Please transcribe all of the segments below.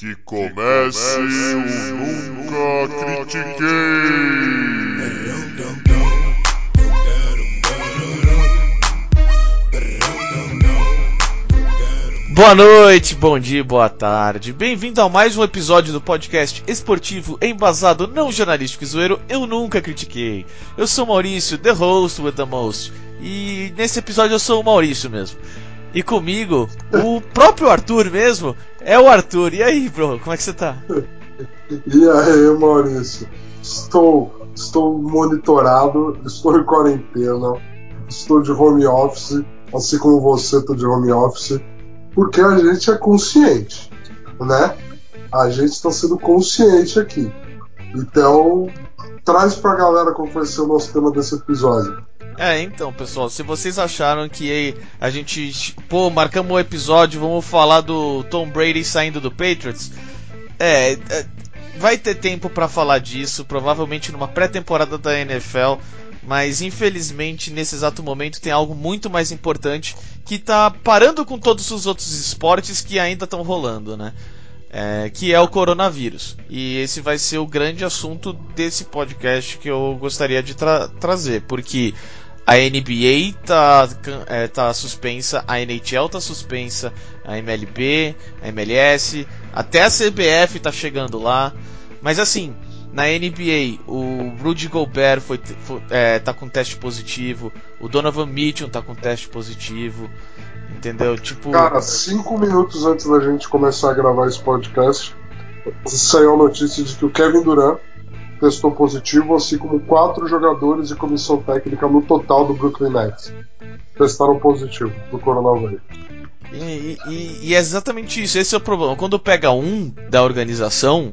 Que comece o Nunca Critiquei. Boa noite, bom dia, boa tarde. Bem-vindo a mais um episódio do podcast esportivo embasado não jornalístico e zoeiro Eu Nunca Critiquei. Eu sou Maurício, the host with the most. E nesse episódio eu sou o Maurício mesmo. E comigo, o próprio Arthur mesmo, é o Arthur. E aí, bro, como é que você tá? E aí, Maurício? Estou, estou monitorado, estou em quarentena, estou de home office, assim como você está de home office, porque a gente é consciente, né? A gente está sendo consciente aqui. Então, traz pra galera qual vai ser o nosso tema desse episódio. É, então, pessoal, se vocês acharam que a gente, pô, marcamos um episódio, vamos falar do Tom Brady saindo do Patriots, é, é vai ter tempo para falar disso, provavelmente numa pré-temporada da NFL, mas infelizmente nesse exato momento tem algo muito mais importante que tá parando com todos os outros esportes que ainda estão rolando, né? É, que é o coronavírus. E esse vai ser o grande assunto desse podcast que eu gostaria de tra trazer, porque a NBA tá, é, tá suspensa, a NHL tá suspensa, a MLB, a MLS, até a CBF tá chegando lá. Mas assim, na NBA, o Rudy Gobert foi, foi é, tá com teste positivo, o Donovan Mitchell tá com teste positivo, entendeu? Tipo. Cara, cinco minutos antes da gente começar a gravar esse podcast, saiu a notícia de que o Kevin Durant testou positivo, assim como quatro jogadores de comissão técnica no total do Brooklyn Nets testaram positivo do coronavírus. E, e, e, é exatamente isso, esse é o problema. Quando pega um da organização,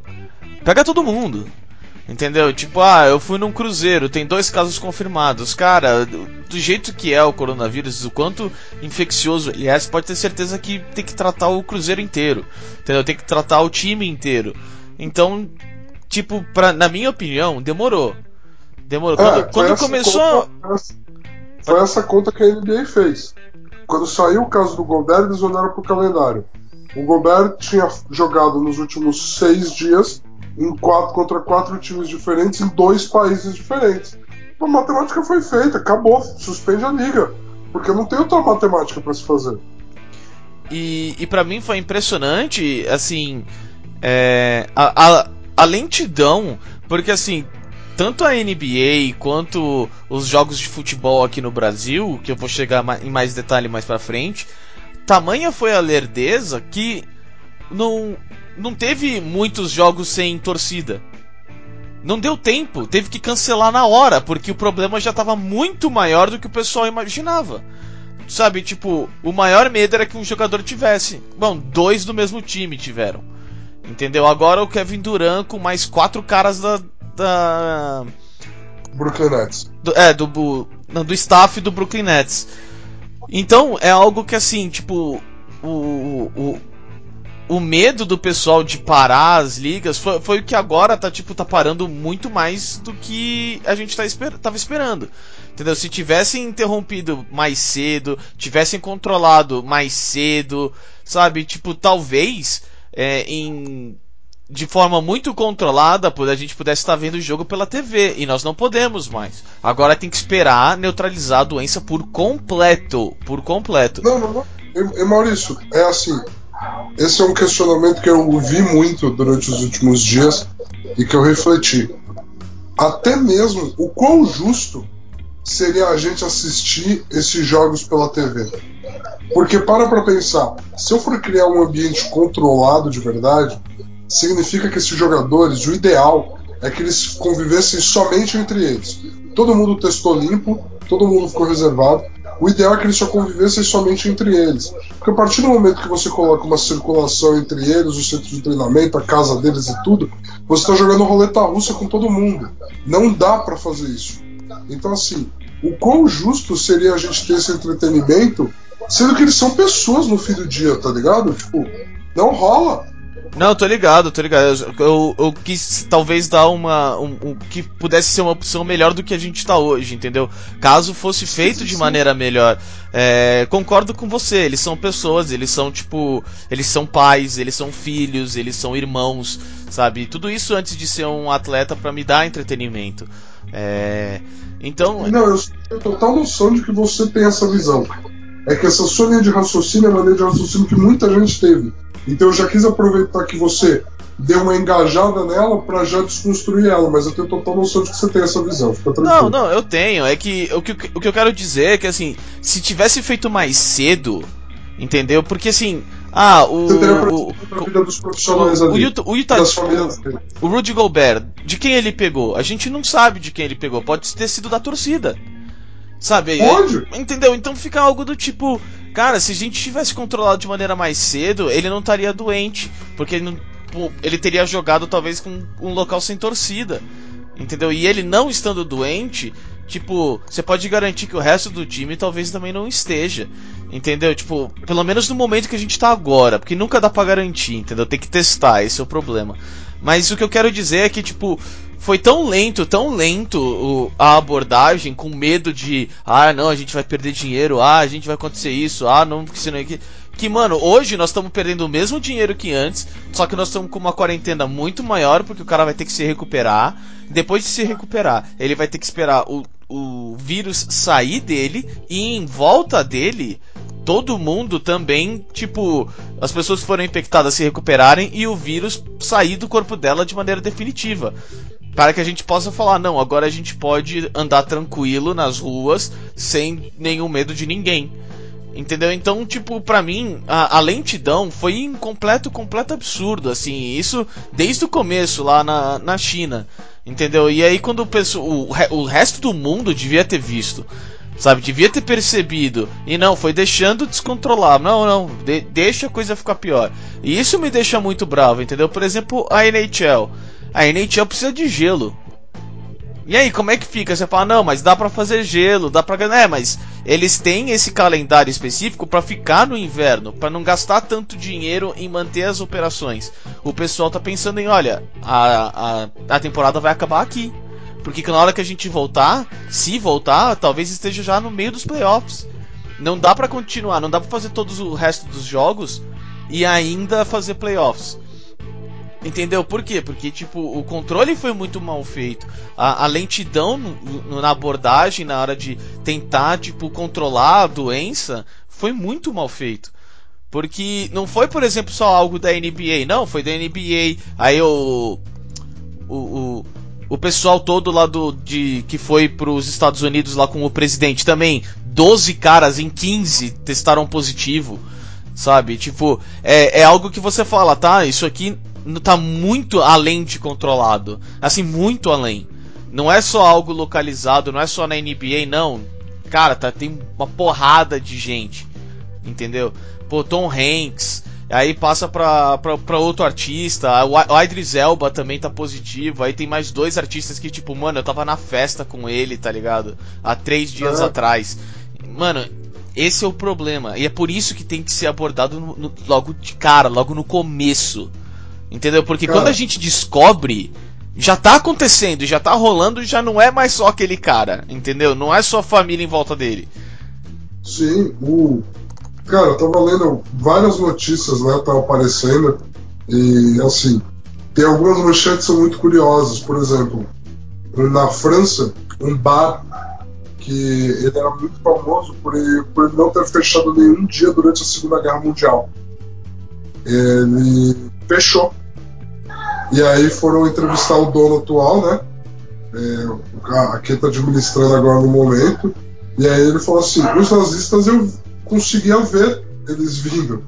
pega todo mundo. Entendeu? Tipo, ah, eu fui num cruzeiro, tem dois casos confirmados. Cara, do jeito que é o coronavírus, o quanto infeccioso ele é, você pode ter certeza que tem que tratar o cruzeiro inteiro. Entendeu? Tem que tratar o time inteiro. Então, tipo, pra, na minha opinião, demorou. Demorou. É, quando, quando começou. Conta, foi essa conta que a NBA fez. Quando saiu o caso do Gobert, eles olharam pro calendário. O Gobert tinha jogado nos últimos seis dias em quatro, contra quatro times diferentes em dois países diferentes. A matemática foi feita, acabou, suspende a liga. Porque não tem outra matemática para se fazer. E, e para mim foi impressionante, assim, é, a, a, a lentidão, porque assim, tanto a NBA quanto os jogos de futebol aqui no Brasil, que eu vou chegar em mais detalhe mais para frente, tamanha foi a lerdeza que não, não teve muitos jogos sem torcida. Não deu tempo, teve que cancelar na hora, porque o problema já estava muito maior do que o pessoal imaginava. Sabe, tipo, o maior medo era que um jogador tivesse. Bom, dois do mesmo time tiveram. Entendeu? Agora o Kevin Durant com mais quatro caras da. da... Brooklyn Nets. Do, é, do, do staff do Brooklyn Nets. Então é algo que assim, tipo, o, o, o medo do pessoal de parar as ligas foi, foi o que agora tá, tipo, tá parando muito mais do que a gente tá esper tava esperando. Entendeu? Se tivessem interrompido mais cedo, tivessem controlado mais cedo, sabe? Tipo, talvez é, em de forma muito controlada, a gente pudesse estar vendo o jogo pela TV e nós não podemos mais. Agora tem que esperar neutralizar a doença por completo, por completo. Não, não, não. Maurício, é assim. Esse é um questionamento que eu ouvi muito durante os últimos dias e que eu refleti. Até mesmo o quão justo seria a gente assistir esses jogos pela TV. Porque para pra pensar, se eu for criar um ambiente controlado de verdade, significa que esses jogadores, o ideal é que eles convivessem somente entre eles. Todo mundo testou limpo, todo mundo ficou reservado. O ideal é que eles só convivessem somente entre eles. Porque a partir do momento que você coloca uma circulação entre eles, o centro de treinamento, a casa deles e tudo, você está jogando roleta russa com todo mundo. Não dá para fazer isso. Então, assim, o quão justo seria a gente ter esse entretenimento, sendo que eles são pessoas no fim do dia, tá ligado? Tipo, não rola. Não, tô ligado, tô ligado. Eu, eu, quis talvez dar uma. Um, um, que pudesse ser uma opção melhor do que a gente tá hoje, entendeu? Caso fosse feito de maneira melhor. É, concordo com você, eles são pessoas, eles são tipo. Eles são pais, eles são filhos, eles são irmãos, sabe? Tudo isso antes de ser um atleta para me dar entretenimento. É, então. Não, eu tenho total noção de que você tem essa visão. É que essa sua linha de raciocínio é uma linha de raciocínio que muita gente teve. Então eu já quis aproveitar que você deu uma engajada nela para já desconstruir ela, mas eu tenho total noção de que você tem essa visão. Fica tranquilo. Não, não, eu tenho. É que o, que o que eu quero dizer é que assim, se tivesse feito mais cedo, entendeu? Porque assim, ah, o. O, o, o, Utah, o, Utah, o Rudy Gobert, de quem ele pegou? A gente não sabe de quem ele pegou. Pode ter sido da torcida. Sabe? Pode. Entendeu? Então fica algo do tipo. Cara, se a gente tivesse controlado de maneira mais cedo, ele não estaria doente. Porque ele, não, ele teria jogado talvez com um local sem torcida. Entendeu? E ele não estando doente, tipo, você pode garantir que o resto do time talvez também não esteja. Entendeu? Tipo, pelo menos no momento que a gente tá agora. Porque nunca dá pra garantir, entendeu? Tem que testar, esse é o problema. Mas o que eu quero dizer é que, tipo, foi tão lento, tão lento o, a abordagem, com medo de, ah, não, a gente vai perder dinheiro, ah, a gente vai acontecer isso, ah, não, porque senão aqui. Que, mano, hoje nós estamos perdendo o mesmo dinheiro que antes, só que nós estamos com uma quarentena muito maior, porque o cara vai ter que se recuperar. Depois de se recuperar, ele vai ter que esperar o, o vírus sair dele e em volta dele todo mundo também, tipo, as pessoas que foram infectadas se recuperarem e o vírus sair do corpo dela de maneira definitiva. Para que a gente possa falar, não, agora a gente pode andar tranquilo nas ruas sem nenhum medo de ninguém. Entendeu? Então, tipo, pra mim, a, a, lentidão foi um completo, completo absurdo, assim. Isso desde o começo, lá na, na China. Entendeu? E aí, quando o, o, o resto do mundo devia ter visto. Sabe, devia ter percebido. E não, foi deixando descontrolar. Não, não, de, deixa a coisa ficar pior. E isso me deixa muito bravo, entendeu? Por exemplo, a NHL. A NHL precisa de gelo. E aí, como é que fica? Você fala, não, mas dá para fazer gelo, dá pra. É, mas eles têm esse calendário específico para ficar no inverno, para não gastar tanto dinheiro em manter as operações. O pessoal tá pensando em, olha, a, a, a temporada vai acabar aqui. Porque na hora que a gente voltar, se voltar, talvez esteja já no meio dos playoffs. Não dá para continuar, não dá para fazer todos o resto dos jogos e ainda fazer playoffs. Entendeu? Por quê? Porque, tipo, o controle foi muito mal feito. A, a lentidão no, no, na abordagem, na hora de tentar, tipo, controlar a doença, foi muito mal feito. Porque não foi, por exemplo, só algo da NBA. Não, foi da NBA. Aí o. O, o, o pessoal todo lá do, de, que foi para os Estados Unidos lá com o presidente também. 12 caras em 15 testaram positivo. Sabe? Tipo, é, é algo que você fala, tá? Isso aqui tá muito além de controlado. Assim, muito além. Não é só algo localizado, não é só na NBA, não. Cara, tá, tem uma porrada de gente. Entendeu? Pô, Tom Hanks. Aí passa pra, pra, pra outro artista. O Idris Elba também tá positivo. Aí tem mais dois artistas que, tipo, mano, eu tava na festa com ele, tá ligado? Há três dias atrás. Mano, esse é o problema. E é por isso que tem que ser abordado no, no, logo de cara, logo no começo. Entendeu? Porque Cara. quando a gente descobre, já tá acontecendo, já tá rolando, já não é mais só aquele cara, entendeu? Não é só a família em volta dele. Sim, o. Cara, eu tava lendo várias notícias, né? Tava aparecendo. E assim, tem algumas manchetes que são muito curiosas. Por exemplo, na França, um bar que ele era muito famoso por ele, por ele não ter fechado nenhum dia durante a Segunda Guerra Mundial. Ele fechou. E aí foram entrevistar o dono atual, né? É, quem está administrando agora no momento. E aí ele falou assim: os nazistas eu conseguia ver eles vindo.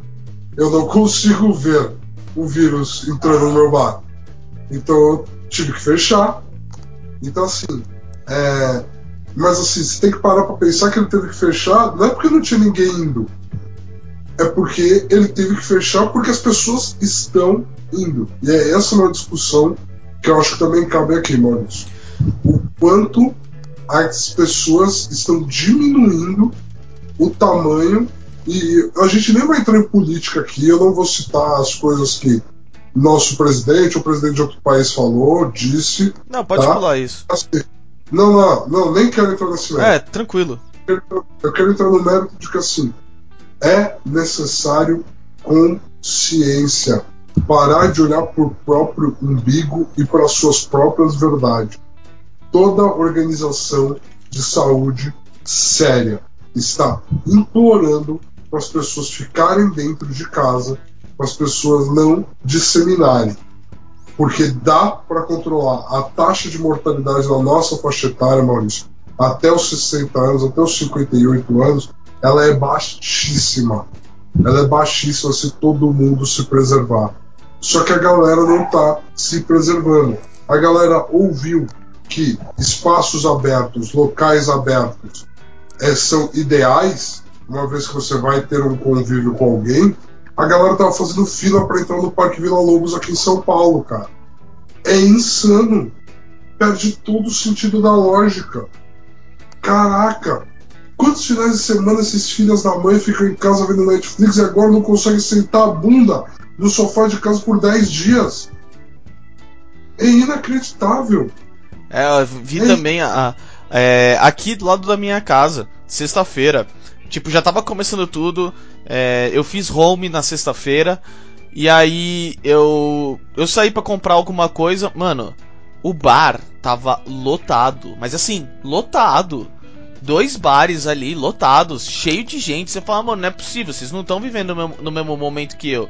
Eu não consigo ver o vírus entrando no meu bar. Então eu tive que fechar. Então assim, é, mas assim, você tem que parar para pensar que ele teve que fechar, não é porque não tinha ninguém indo, é porque ele teve que fechar porque as pessoas estão indo. E é essa uma discussão que eu acho que também cabe aqui, Maurício. O quanto as pessoas estão diminuindo o tamanho e a gente nem vai entrar em política aqui, eu não vou citar as coisas que nosso presidente, o presidente de outro país falou, disse. Não, pode tá? pular isso. Assim, não, não, não, nem quero entrar nesse mérito. É, tranquilo. Eu quero entrar no mérito de que assim é necessário consciência. Parar de olhar para o próprio umbigo e para suas próprias verdades. Toda organização de saúde séria está implorando para as pessoas ficarem dentro de casa, para as pessoas não disseminarem. Porque dá para controlar a taxa de mortalidade na nossa faixa etária, Maurício, até os 60 anos, até os 58 anos, ela é baixíssima. Ela é baixíssima se todo mundo se preservar. Só que a galera não está se preservando. A galera ouviu que espaços abertos, locais abertos, é, são ideais, uma vez que você vai ter um convívio com alguém. A galera tava fazendo fila para entrar no Parque Vila Lobos aqui em São Paulo, cara. É insano. Perde todo o sentido da lógica. Caraca, Quantos finais de semana esses filhos da mãe ficam em casa vendo Netflix e agora não conseguem sentar a bunda no sofá de casa por 10 dias? É inacreditável. É, eu vi é também a, a é, aqui do lado da minha casa, sexta-feira. Tipo, já tava começando tudo. É, eu fiz home na sexta-feira. E aí eu eu saí para comprar alguma coisa, mano. O bar tava lotado, mas assim, lotado dois bares ali lotados, cheio de gente. Você fala, mano, não é possível, vocês não estão vivendo no mesmo, no mesmo, momento que eu.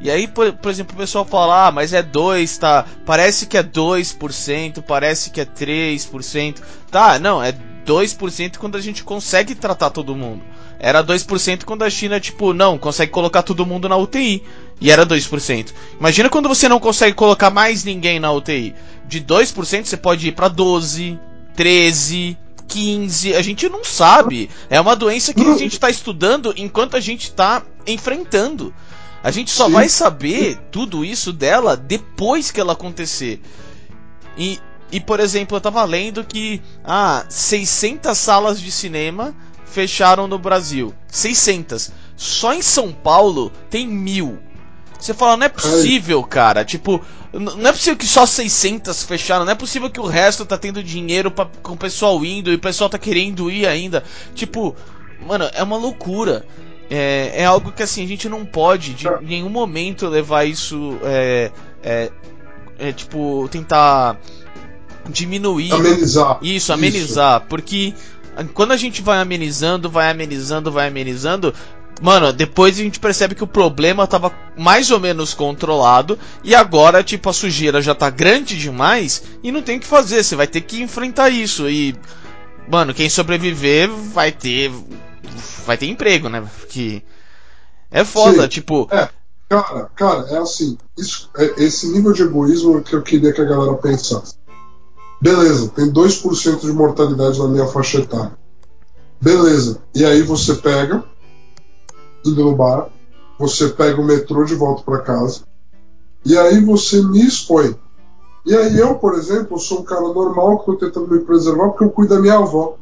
E aí, por, por, exemplo, o pessoal fala, ah, mas é 2, tá? Parece que é 2%, parece que é 3%. Tá, não, é 2% quando a gente consegue tratar todo mundo. Era 2% quando a China, tipo, não, consegue colocar todo mundo na UTI. E era 2%. Imagina quando você não consegue colocar mais ninguém na UTI. De 2% você pode ir para 12, 13, 15, a gente não sabe. É uma doença que a gente está estudando enquanto a gente está enfrentando. A gente só Sim. vai saber tudo isso dela depois que ela acontecer. E, e por exemplo, eu tava lendo que ah, 600 salas de cinema fecharam no Brasil. 600. Só em São Paulo tem mil. Você fala, não é possível, cara. Tipo, não é possível que só 600 fecharam. Não é possível que o resto tá tendo dinheiro pra, com o pessoal indo e o pessoal tá querendo ir ainda. Tipo, mano, é uma loucura. É, é algo que assim, a gente não pode de em nenhum momento levar isso. É, é, é tipo, tentar diminuir. Amenizar. Isso, amenizar. Isso. Porque quando a gente vai amenizando, vai amenizando, vai amenizando, Mano, depois a gente percebe que o problema tava mais ou menos controlado e agora, tipo, a sujeira já tá grande demais e não tem o que fazer, você vai ter que enfrentar isso e mano, quem sobreviver vai ter vai ter emprego, né? Que é foda, Sim. tipo, é. Cara, cara, é assim, isso, é esse nível de egoísmo que eu queria que a galera pensasse. Beleza, tem 2% de mortalidade na minha faixa etária. Beleza. E aí você pega indo no bar, você pega o metrô de volta para casa, e aí você me expõe. E aí eu, por exemplo, sou um cara normal que estou tentando me preservar porque eu cuido da minha avó.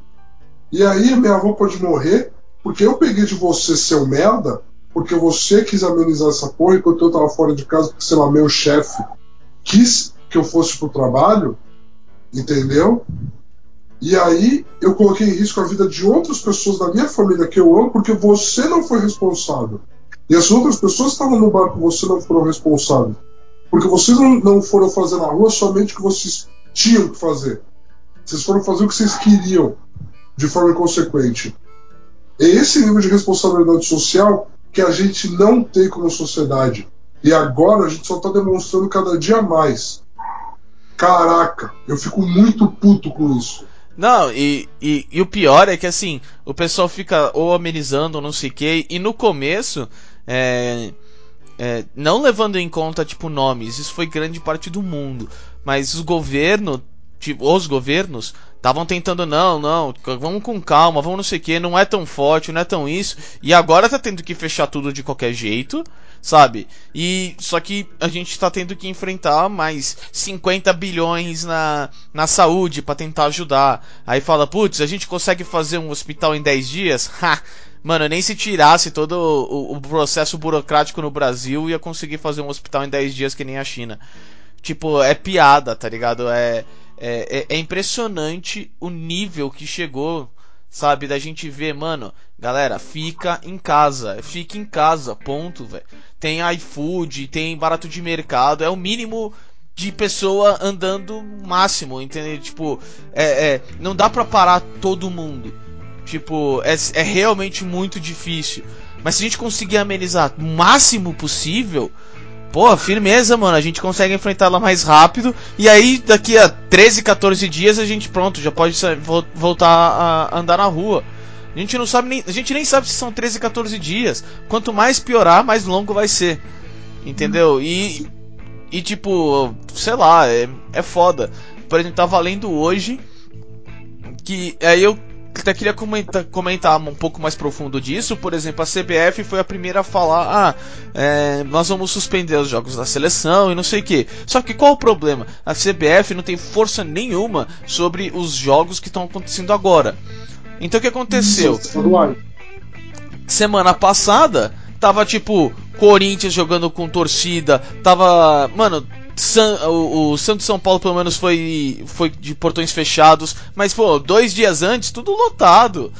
E aí minha avó pode morrer porque eu peguei de você, seu merda, porque você quis amenizar essa porra enquanto eu tava fora de casa, porque, sei lá, meu chefe quis que eu fosse pro trabalho, entendeu? E aí eu coloquei em risco a vida de outras pessoas da minha família que eu amo porque você não foi responsável. E as outras pessoas que estavam no barco você não foram responsáveis. Porque vocês não, não foram fazer na rua somente o que vocês tinham que fazer. Vocês foram fazer o que vocês queriam de forma inconsequente. É esse nível de responsabilidade social que a gente não tem como sociedade. E agora a gente só está demonstrando cada dia mais. Caraca, eu fico muito puto com isso. Não, e, e, e, o pior é que assim, o pessoal fica ou amenizando ou não sei o que, e no começo, é, é, não levando em conta, tipo, nomes, isso foi grande parte do mundo, mas os governos, tipo, os governos, estavam tentando, não, não, vamos com calma, vamos não sei o que, não é tão forte, não é tão isso, e agora tá tendo que fechar tudo de qualquer jeito, sabe? E só que a gente está tendo que enfrentar mais 50 bilhões na, na saúde para tentar ajudar. Aí fala, putz, a gente consegue fazer um hospital em 10 dias? Ha! Mano, nem se tirasse todo o, o processo burocrático no Brasil ia conseguir fazer um hospital em 10 dias que nem a China. Tipo, é piada, tá ligado? É, é, é impressionante o nível que chegou, sabe? Da gente ver, mano, galera, fica em casa, fica em casa, ponto, velho. Tem iFood, tem barato de mercado, é o mínimo de pessoa andando máximo, entendeu? Tipo, é, é não dá pra parar todo mundo. Tipo, é, é realmente muito difícil. Mas se a gente conseguir amenizar o máximo possível, pô, firmeza, mano. A gente consegue enfrentar ela mais rápido. E aí, daqui a 13, 14 dias, a gente, pronto, já pode voltar a andar na rua. A gente não sabe nem. A gente nem sabe se são 13, 14 dias. Quanto mais piorar, mais longo vai ser. Entendeu? E. E tipo, sei lá, é, é foda. Por exemplo, tava lendo hoje. Que aí eu até queria comentar, comentar um pouco mais profundo disso. Por exemplo, a CBF foi a primeira a falar: ah, é, nós vamos suspender os jogos da seleção e não sei o que. Só que qual o problema? A CBF não tem força nenhuma sobre os jogos que estão acontecendo agora. Então o que aconteceu? Semana passada, tava tipo Corinthians jogando com torcida, tava. Mano, San, o, o Santos São Paulo pelo menos foi, foi de portões fechados, mas pô, dois dias antes, tudo lotado.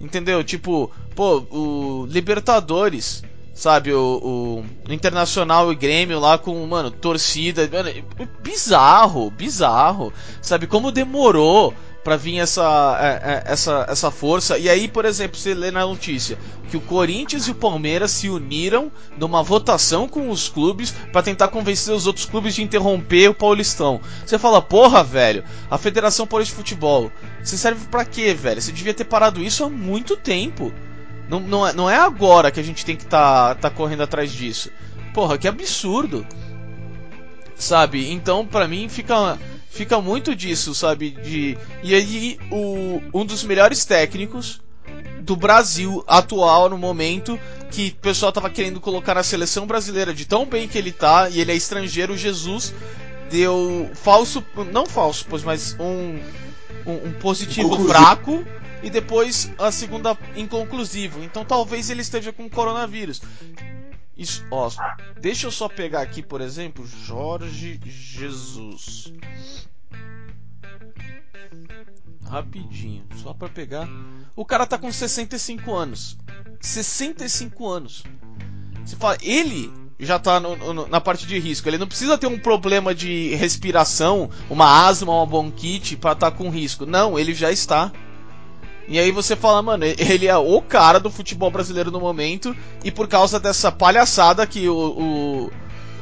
Entendeu? Tipo, pô, o Libertadores, sabe? O, o Internacional e Grêmio lá com, mano, torcida. Mano, bizarro, bizarro. Sabe? Como demorou para vir essa, é, é, essa, essa força. E aí, por exemplo, você lê na notícia que o Corinthians e o Palmeiras se uniram numa votação com os clubes para tentar convencer os outros clubes de interromper o Paulistão. Você fala, porra, velho, a Federação Paulista de Futebol, você serve para quê, velho? Você devia ter parado isso há muito tempo. Não, não, é, não é agora que a gente tem que tá, tá correndo atrás disso. Porra, que absurdo. Sabe? Então, para mim, fica fica muito disso, sabe? De e aí o um dos melhores técnicos do Brasil atual no momento que o pessoal tava querendo colocar na seleção brasileira de tão bem que ele tá e ele é estrangeiro, Jesus deu falso, não falso, pois mas um um, um positivo Conclusivo. fraco e depois a segunda inconclusivo. Então talvez ele esteja com coronavírus. Isso, ó, deixa eu só pegar aqui, por exemplo, Jorge Jesus. Rapidinho, só para pegar. O cara tá com 65 anos. 65 anos. Você fala, ele já tá no, no, na parte de risco. Ele não precisa ter um problema de respiração, uma asma, uma bronquite para estar tá com risco. Não, ele já está. E aí você fala, mano, ele é o cara do futebol brasileiro no momento, e por causa dessa palhaçada que o,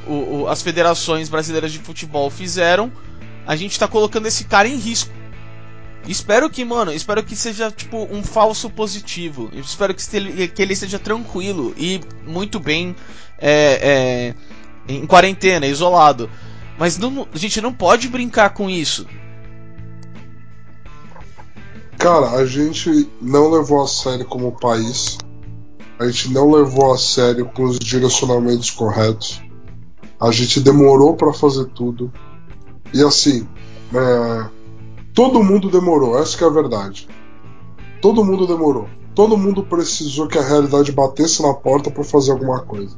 o, o, as federações brasileiras de futebol fizeram, a gente tá colocando esse cara em risco. Espero que, mano, espero que seja tipo um falso positivo. espero que, ele, que ele esteja tranquilo e muito bem é, é, em quarentena, isolado. Mas não, a gente não pode brincar com isso. Cara, a gente não levou a sério como país. A gente não levou a sério com os direcionamentos corretos. A gente demorou para fazer tudo. E assim, é, todo mundo demorou, essa é a verdade. Todo mundo demorou. Todo mundo precisou que a realidade batesse na porta para fazer alguma coisa.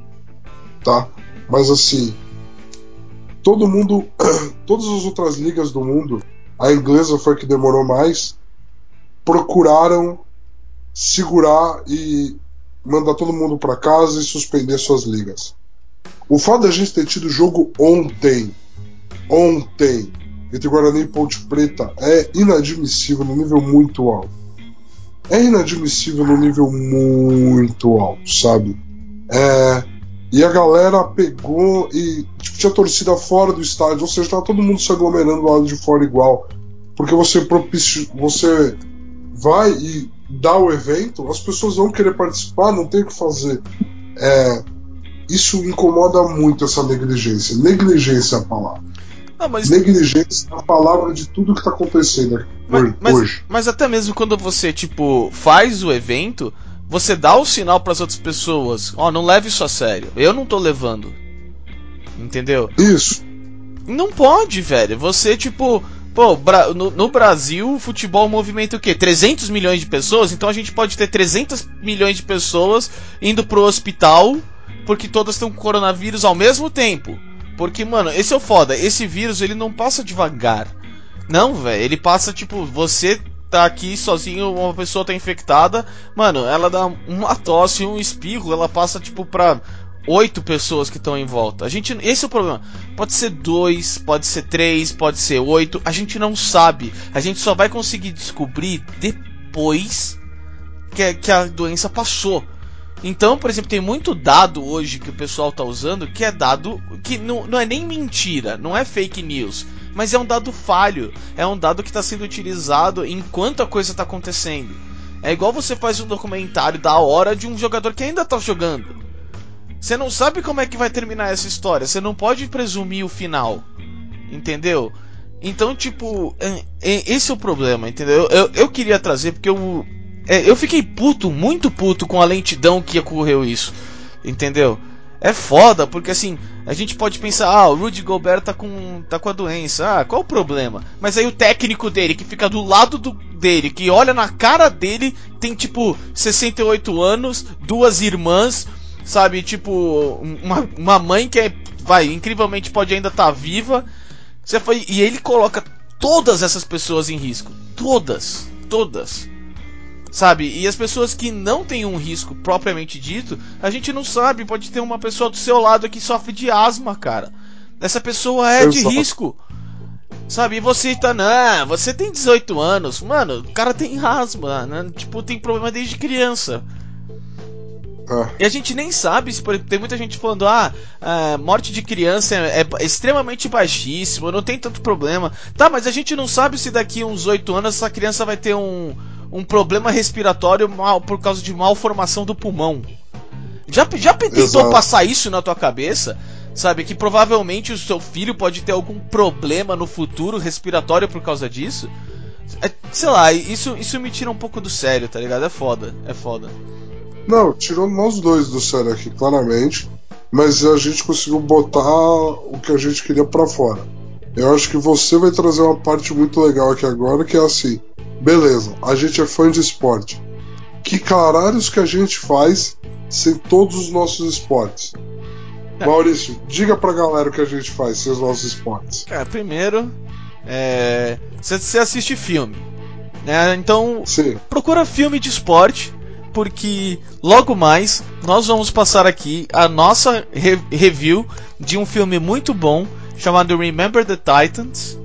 Tá? Mas assim, todo mundo, todas as outras ligas do mundo, a inglesa foi a que demorou mais procuraram segurar e mandar todo mundo para casa e suspender suas ligas. O fato da gente ter tido jogo ontem, ontem, entre Guarani e Ponte Preta é inadmissível no nível muito alto. É inadmissível no nível muito alto, sabe? É, e a galera pegou e tipo, tinha torcida fora do estádio, ou seja, tava todo mundo se aglomerando do lado de fora igual. Porque você propicio, você vai e dá o evento, as pessoas vão querer participar, não tem o que fazer. É, isso incomoda muito essa negligência. Negligência é a palavra. Não, mas... Negligência é a palavra de tudo que está acontecendo mas, mas, hoje. Mas até mesmo quando você, tipo, faz o evento, você dá o sinal para as outras pessoas: ó, oh, não leve isso a sério. Eu não tô levando. Entendeu? Isso. Não pode, velho. Você, tipo, Pô, no, no, Brasil, o futebol movimenta o quê? 300 milhões de pessoas? Então a gente pode ter 300 milhões de pessoas indo pro hospital porque todas estão com coronavírus ao mesmo tempo. Porque, mano, esse é o foda. Esse vírus, ele não passa devagar. Não, velho. Ele passa, tipo, você tá aqui sozinho, uma pessoa tá infectada. Mano, ela dá uma tosse, um espirro, ela passa, tipo, pra oito pessoas que estão em volta. A gente, esse é o problema. Pode ser dois, pode ser três, pode ser oito. A gente não sabe. A gente só vai conseguir descobrir depois que, que a doença passou. Então, por exemplo, tem muito dado hoje que o pessoal está usando que é dado que não, não é nem mentira, não é fake news, mas é um dado falho, é um dado que está sendo utilizado enquanto a coisa está acontecendo. É igual você faz um documentário da hora de um jogador que ainda está jogando. Você não sabe como é que vai terminar essa história, você não pode presumir o final, entendeu? Então, tipo, é, é, esse é o problema, entendeu? Eu, eu queria trazer porque eu é, eu fiquei puto, muito puto com a lentidão que ocorreu isso. Entendeu? É foda, porque assim, a gente pode pensar, ah, o Rudy Gobert tá com, tá com a doença, ah, qual o problema? Mas aí o técnico dele, que fica do lado do, dele, que olha na cara dele, tem tipo 68 anos, duas irmãs, sabe? Tipo, uma, uma mãe que é, vai, incrivelmente pode ainda estar tá viva. Você foi, e ele coloca todas essas pessoas em risco. Todas. Todas. Sabe? E as pessoas que não têm um risco propriamente dito, a gente não sabe. Pode ter uma pessoa do seu lado que sofre de asma, cara. Essa pessoa é de risco. Sabe? E você tá, não, você tem 18 anos. Mano, o cara tem asma, né? Tipo, tem problema desde criança. Ah. E a gente nem sabe se tem muita gente falando, ah, a morte de criança é, é, extremamente baixíssimo, não tem tanto problema. Tá, mas a gente não sabe se daqui uns 8 anos essa criança vai ter um, um problema respiratório mal, por causa de malformação do pulmão. Já, já tentou Exato. passar isso na tua cabeça? Sabe, que provavelmente o seu filho pode ter algum problema no futuro respiratório por causa disso? É, sei lá, isso, isso me tira um pouco do sério, tá ligado? É foda, é foda. Não, tirou nós dois do sério aqui, claramente. Mas a gente conseguiu botar o que a gente queria para fora. Eu acho que você vai trazer uma parte muito legal aqui agora, que é assim. Beleza, a gente é fã de esporte. Que caralhos que a gente faz sem todos os nossos esportes? É. Maurício, diga pra galera o que a gente faz sem os nossos esportes. Cara, primeiro, é... você assiste filme. Né? Então, Sim. procura filme de esporte, porque logo mais nós vamos passar aqui a nossa re review de um filme muito bom chamado Remember the Titans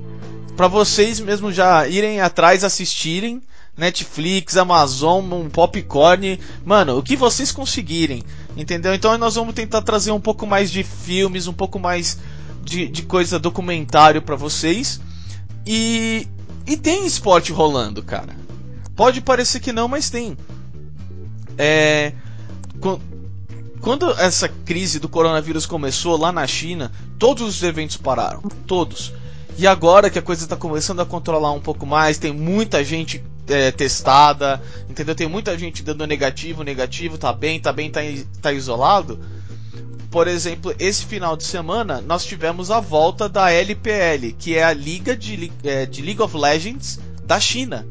para vocês mesmo já irem atrás assistirem. Netflix, Amazon, um popcorn, mano, o que vocês conseguirem, entendeu? Então nós vamos tentar trazer um pouco mais de filmes, um pouco mais de, de coisa documentário para vocês. E, e tem esporte rolando, cara. Pode parecer que não, mas tem. É, quando essa crise do coronavírus começou lá na China, todos os eventos pararam, todos. E agora que a coisa está começando a controlar um pouco mais, tem muita gente é, testada, entendeu? Tem muita gente dando negativo, negativo, tá bem, tá bem, tá, tá isolado. Por exemplo, esse final de semana nós tivemos a volta da LPL, que é a Liga de, é, de League of Legends da China.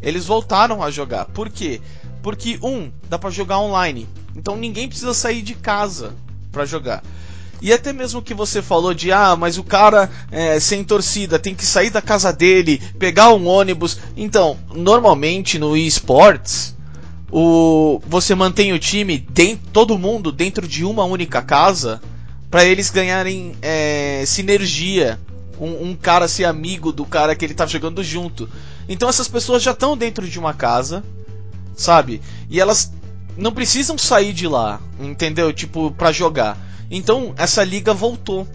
Eles voltaram a jogar. Por quê? Porque, um, dá para jogar online. Então ninguém precisa sair de casa para jogar. E até mesmo que você falou de ah, mas o cara é, sem torcida tem que sair da casa dele, pegar um ônibus. Então, normalmente no esports, o você mantém o time dentro, todo mundo dentro de uma única casa para eles ganharem é, sinergia. Um, um, cara ser amigo do cara que ele tá jogando junto. Então essas pessoas já estão dentro de uma casa, sabe? E elas não precisam sair de lá, entendeu? Tipo, para jogar. Então, essa liga voltou.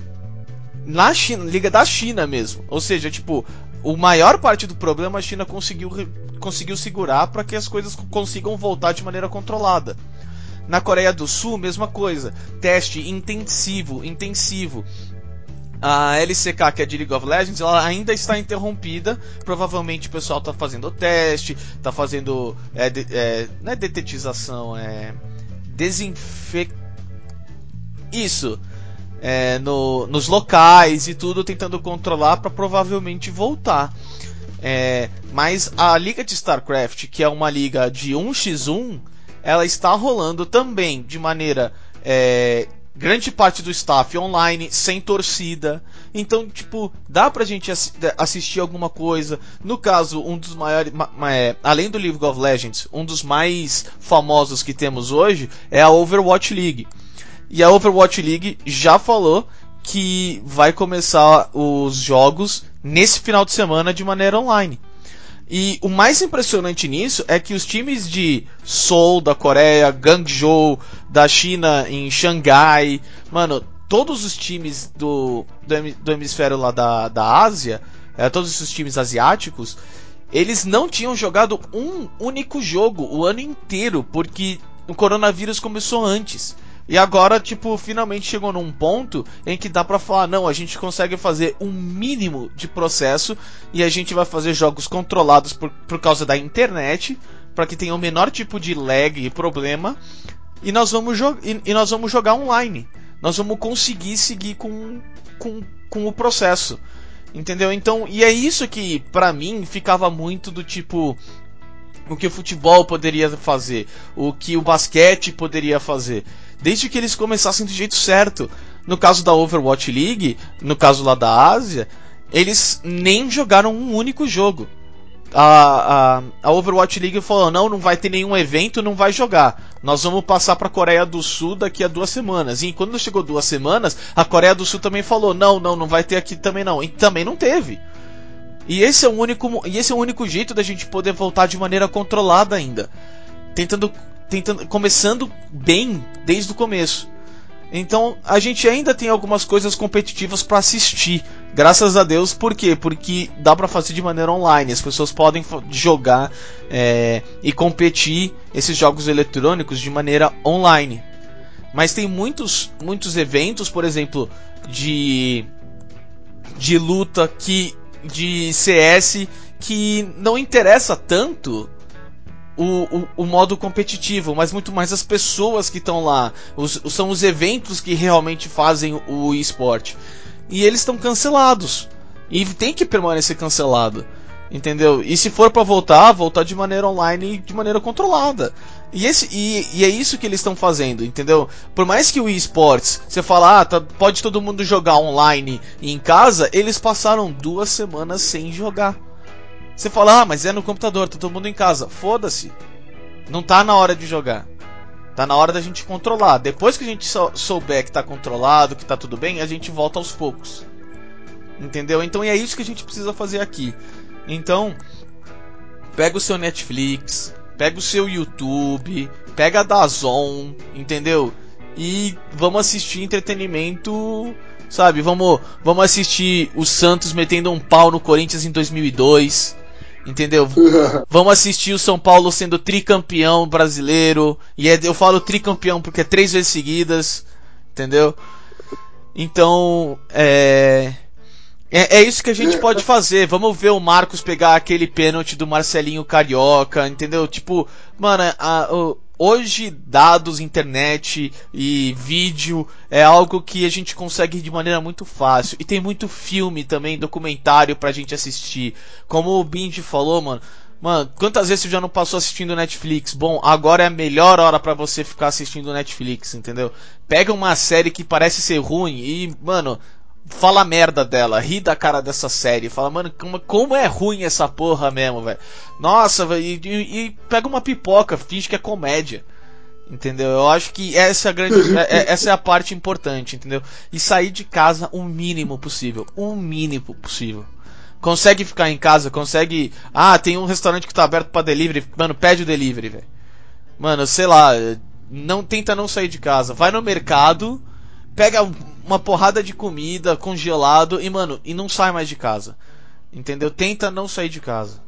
Na China, liga da China mesmo. Ou seja, tipo, o maior parte do problema a China conseguiu, conseguiu segurar para que as coisas consigam voltar de maneira controlada. Na Coreia do Sul, mesma coisa. Teste intensivo, intensivo. A LCK, que é de League of Legends, ela ainda está interrompida. Provavelmente o pessoal está fazendo teste, está fazendo. É, é, não é detetização, é. Desinfecção isso. é, no, nos locais e tudo, tentando controlar para provavelmente voltar. É, mas a liga de StarCraft, que é uma liga de 1x1, ela está rolando também de maneira é, grande parte do staff online, sem torcida. Então, tipo, dá pra gente assistir alguma coisa. No caso, um dos maiores. É, além do League of Legends, um dos mais famosos que temos hoje é a Overwatch League. E a Overwatch League já falou que vai começar os jogos nesse final de semana de maneira online. E o mais impressionante nisso é que os times de Seoul da Coreia, Guangzhou da China em Xangai, mano, todos os times do, do, do hemisfério lá da, da Ásia, é, todos esses times asiáticos, eles não tinham jogado um único jogo o ano inteiro, porque o coronavírus começou antes. E agora, tipo, finalmente chegou num ponto em que dá pra falar, não, a gente consegue fazer um mínimo de processo e a gente vai fazer jogos controlados por, por causa da internet, para que tenha o menor tipo de lag e problema, e nós vamos, e, e nós vamos jogar online. Nós vamos conseguir seguir com, com, com o processo. Entendeu? Então, e é isso que, para mim, ficava muito do tipo o que o futebol poderia fazer, o que o basquete poderia fazer desde que eles começassem do jeito certo. No caso da Overwatch League, no caso lá da Ásia, eles nem jogaram um único jogo. A, a, a, Overwatch League falou: não, não vai ter nenhum evento, não vai jogar. Nós vamos passar para a Coreia do Sul daqui a duas semanas. E quando chegou duas semanas, a Coreia do Sul também falou: não, não, não vai ter aqui também não. E também não teve. E esse é o único, e esse é o único jeito da gente poder voltar de maneira controlada ainda, tentando tentando, começando bem desde o começo. Então a gente ainda tem algumas coisas competitivas para assistir, graças a Deus. Por quê? Porque dá para fazer de maneira online. As pessoas podem jogar é, e competir esses jogos eletrônicos de maneira online. Mas tem muitos, muitos eventos, por exemplo, de de luta que de CS que não interessa tanto o, o, o, modo competitivo, mas muito mais as pessoas que estão lá. Os, são os eventos que realmente fazem o esporte. E eles estão cancelados. E tem que permanecer cancelado. Entendeu? E se for para voltar, voltar de maneira online e de maneira controlada. E, esse, e, e é isso que eles estão fazendo, entendeu? Por mais que o esportes, você fala, ah, tá, pode todo mundo jogar online e em casa, eles passaram duas semanas sem jogar. Você fala, ah, mas é no computador, tá todo mundo em casa. Foda-se. Não tá na hora de jogar. Tá na hora da gente controlar. Depois que a gente souber que tá controlado, que tá tudo bem, a gente volta aos poucos. Entendeu? Então é isso que a gente precisa fazer aqui. Então, pega o seu Netflix, pega o seu YouTube, pega a Dazon, entendeu? E vamos assistir entretenimento, sabe? Vamos, vamos assistir o Santos metendo um pau no Corinthians em 2002. Entendeu? Vamos assistir o São Paulo sendo tricampeão brasileiro. E é, eu falo tricampeão porque é três vezes seguidas. Entendeu? Então, é, é. É, isso que a gente pode fazer. Vamos ver o Marcos pegar aquele pênalti do Marcelinho Carioca, entendeu? Tipo, mano, a, o, Hoje, dados, internet e vídeo é algo que a gente consegue de maneira muito fácil. E tem muito filme também, documentário pra gente assistir. Como o Bindy falou, mano. Mano, quantas vezes você já não passou assistindo Netflix? Bom, agora é a melhor hora para você ficar assistindo Netflix, entendeu? Pega uma série que parece ser ruim e, mano, fala merda dela, ri da cara dessa série, fala, mano, como, como é ruim essa porra mesmo, velho. Nossa, e, e, e, pega uma pipoca, finge que é comédia. Entendeu? Eu acho que essa é a grande. É, é, essa é a parte importante, entendeu? E sair de casa o mínimo possível. O mínimo possível. Consegue ficar em casa, consegue. Ah, tem um restaurante que tá aberto para delivery. Mano, pede o delivery, velho. Mano, sei lá. Não tenta não sair de casa. Vai no mercado pega uma porrada de comida congelado e, mano, e não sai mais de casa. Entendeu? Tenta não sair de casa.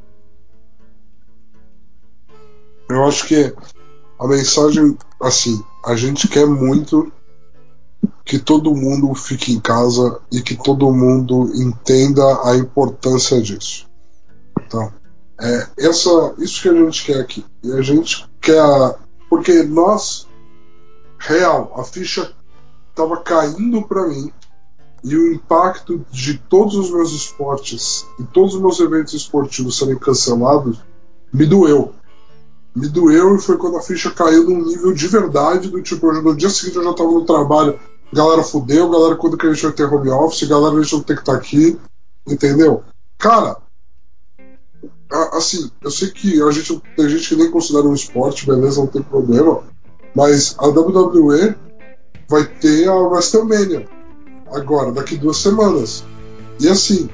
Eu acho que a mensagem, assim, a gente quer muito que todo mundo fique em casa e que todo mundo entenda a importância disso. Então, é essa, isso que a gente quer aqui. E a gente quer. Porque nós, real, a ficha estava caindo para mim e o impacto de todos os meus esportes e todos os meus eventos esportivos serem cancelados me doeu. Me doeu e foi quando a ficha caiu num nível de verdade do tipo, no dia seguinte eu já estava no trabalho, galera fudeu, galera quando que a gente vai ter home office, galera a gente não tem que estar tá aqui, entendeu? Cara, assim, eu sei que a gente tem gente que nem considera um esporte, beleza, não tem problema, mas a WWE vai ter a WrestleMania agora, daqui duas semanas. E assim,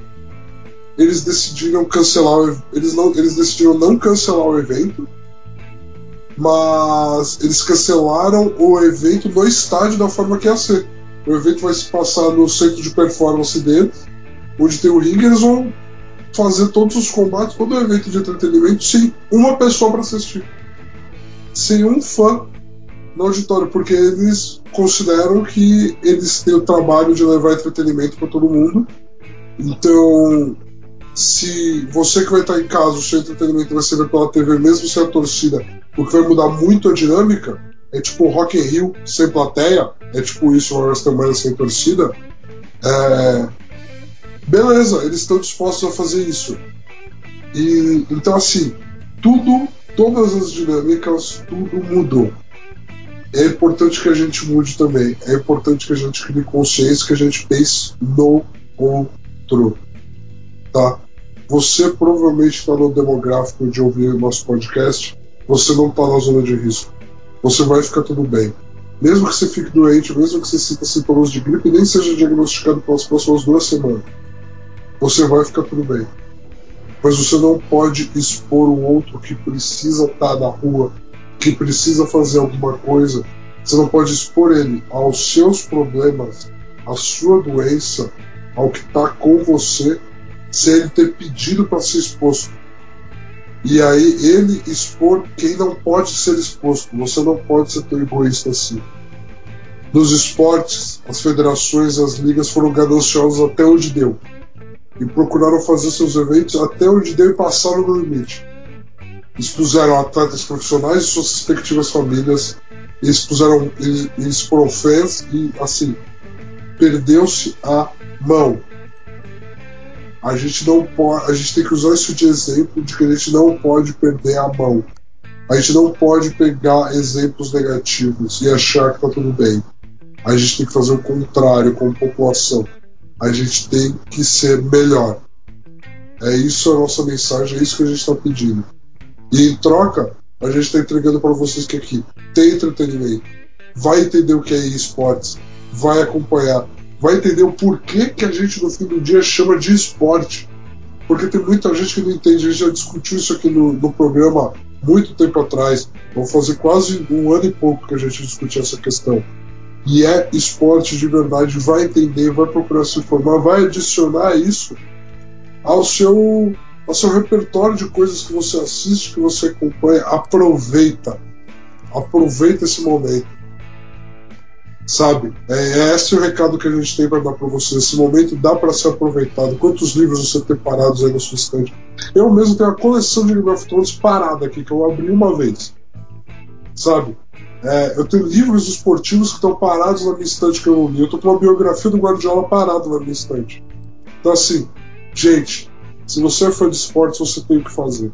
eles decidiram cancelar, eles não, eles decidiram não cancelar o evento, mas eles cancelaram o evento no estádio da forma que ia ser. O evento vai se passar no centro de performance deles, onde tem o ring, eles vão fazer todos os combates, todo o evento de entretenimento sem uma pessoa para assistir. Sem um fã no auditório, porque eles consideram que eles têm o trabalho de levar entretenimento para todo mundo. Então, se você que vai estar em casa, o seu entretenimento vai ser pela TV, mesmo sem a torcida, o que vai mudar muito a dinâmica, é tipo Rock in Rio sem plateia, é tipo isso, uma WrestleMania sem torcida. É... Beleza, eles estão dispostos a fazer isso. E então assim, tudo, todas as dinâmicas, tudo mudou é importante que a gente mude também. É importante que a gente crie consciência, que a gente pense no outro. Tá? Você provavelmente está no demográfico de ouvir nosso podcast. Você não está na zona de risco. Você vai ficar tudo bem. Mesmo que você fique doente, mesmo que você sinta sintomas de gripe, nem seja diagnosticado pelas próximas duas semanas, você vai ficar tudo bem. Mas você não pode expor o outro que precisa estar tá na rua que precisa fazer alguma coisa, você não pode expor ele aos seus problemas, à sua doença, ao que está com você, sem ele ter pedido para ser exposto. E aí ele expor quem não pode ser exposto. Você não pode ser tão egoísta assim. Nos esportes, as federações, as ligas foram gananciosas até onde deu. E procuraram fazer seus eventos até onde deu e passaram no limite expuseram atletas profissionais e suas respectivas famílias, expuseram, eles foram fãs e assim perdeu-se a mão. A gente não pode, a gente tem que usar isso de exemplo de que a gente não pode perder a mão. A gente não pode pegar exemplos negativos e achar que está tudo bem. A gente tem que fazer o contrário com a população. A gente tem que ser melhor. É isso a nossa mensagem, é isso que a gente está pedindo. E em troca, a gente está entregando para vocês que aqui tem entretenimento, vai entender o que é esportes, vai acompanhar, vai entender o porquê que a gente no fim do dia chama de esporte. Porque tem muita gente que não entende, a gente já discutiu isso aqui no, no programa muito tempo atrás, vamos fazer quase um ano e pouco que a gente discutiu essa questão. E é esporte de verdade, vai entender, vai procurar se informar, vai adicionar isso ao seu ao seu repertório de coisas que você assiste, que você acompanha, aproveita. Aproveita esse momento. Sabe? É, é esse o recado que a gente tem para dar para você. Esse momento dá para ser aproveitado. Quantos livros você tem parados aí na sua estante? Eu mesmo tenho uma coleção de Game of Thrones parada aqui, que eu abri uma vez. Sabe? É, eu tenho livros esportivos que estão parados na minha estante que eu não li. Eu tô com uma biografia do Guardiola parada na minha estante. Então, assim, gente, se você é fã de esportes, você tem que fazer.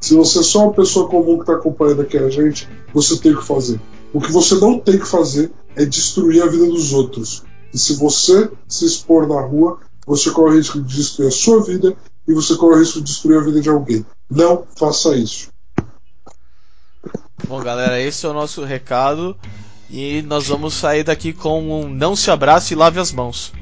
Se você é só uma pessoa comum que está acompanhando aqui a gente, você tem que fazer. O que você não tem que fazer é destruir a vida dos outros. E se você se expor na rua, você corre o risco de destruir a sua vida e você corre o risco de destruir a vida de alguém. Não faça isso. Bom, galera, esse é o nosso recado. E nós vamos sair daqui com um não se abrace e lave as mãos.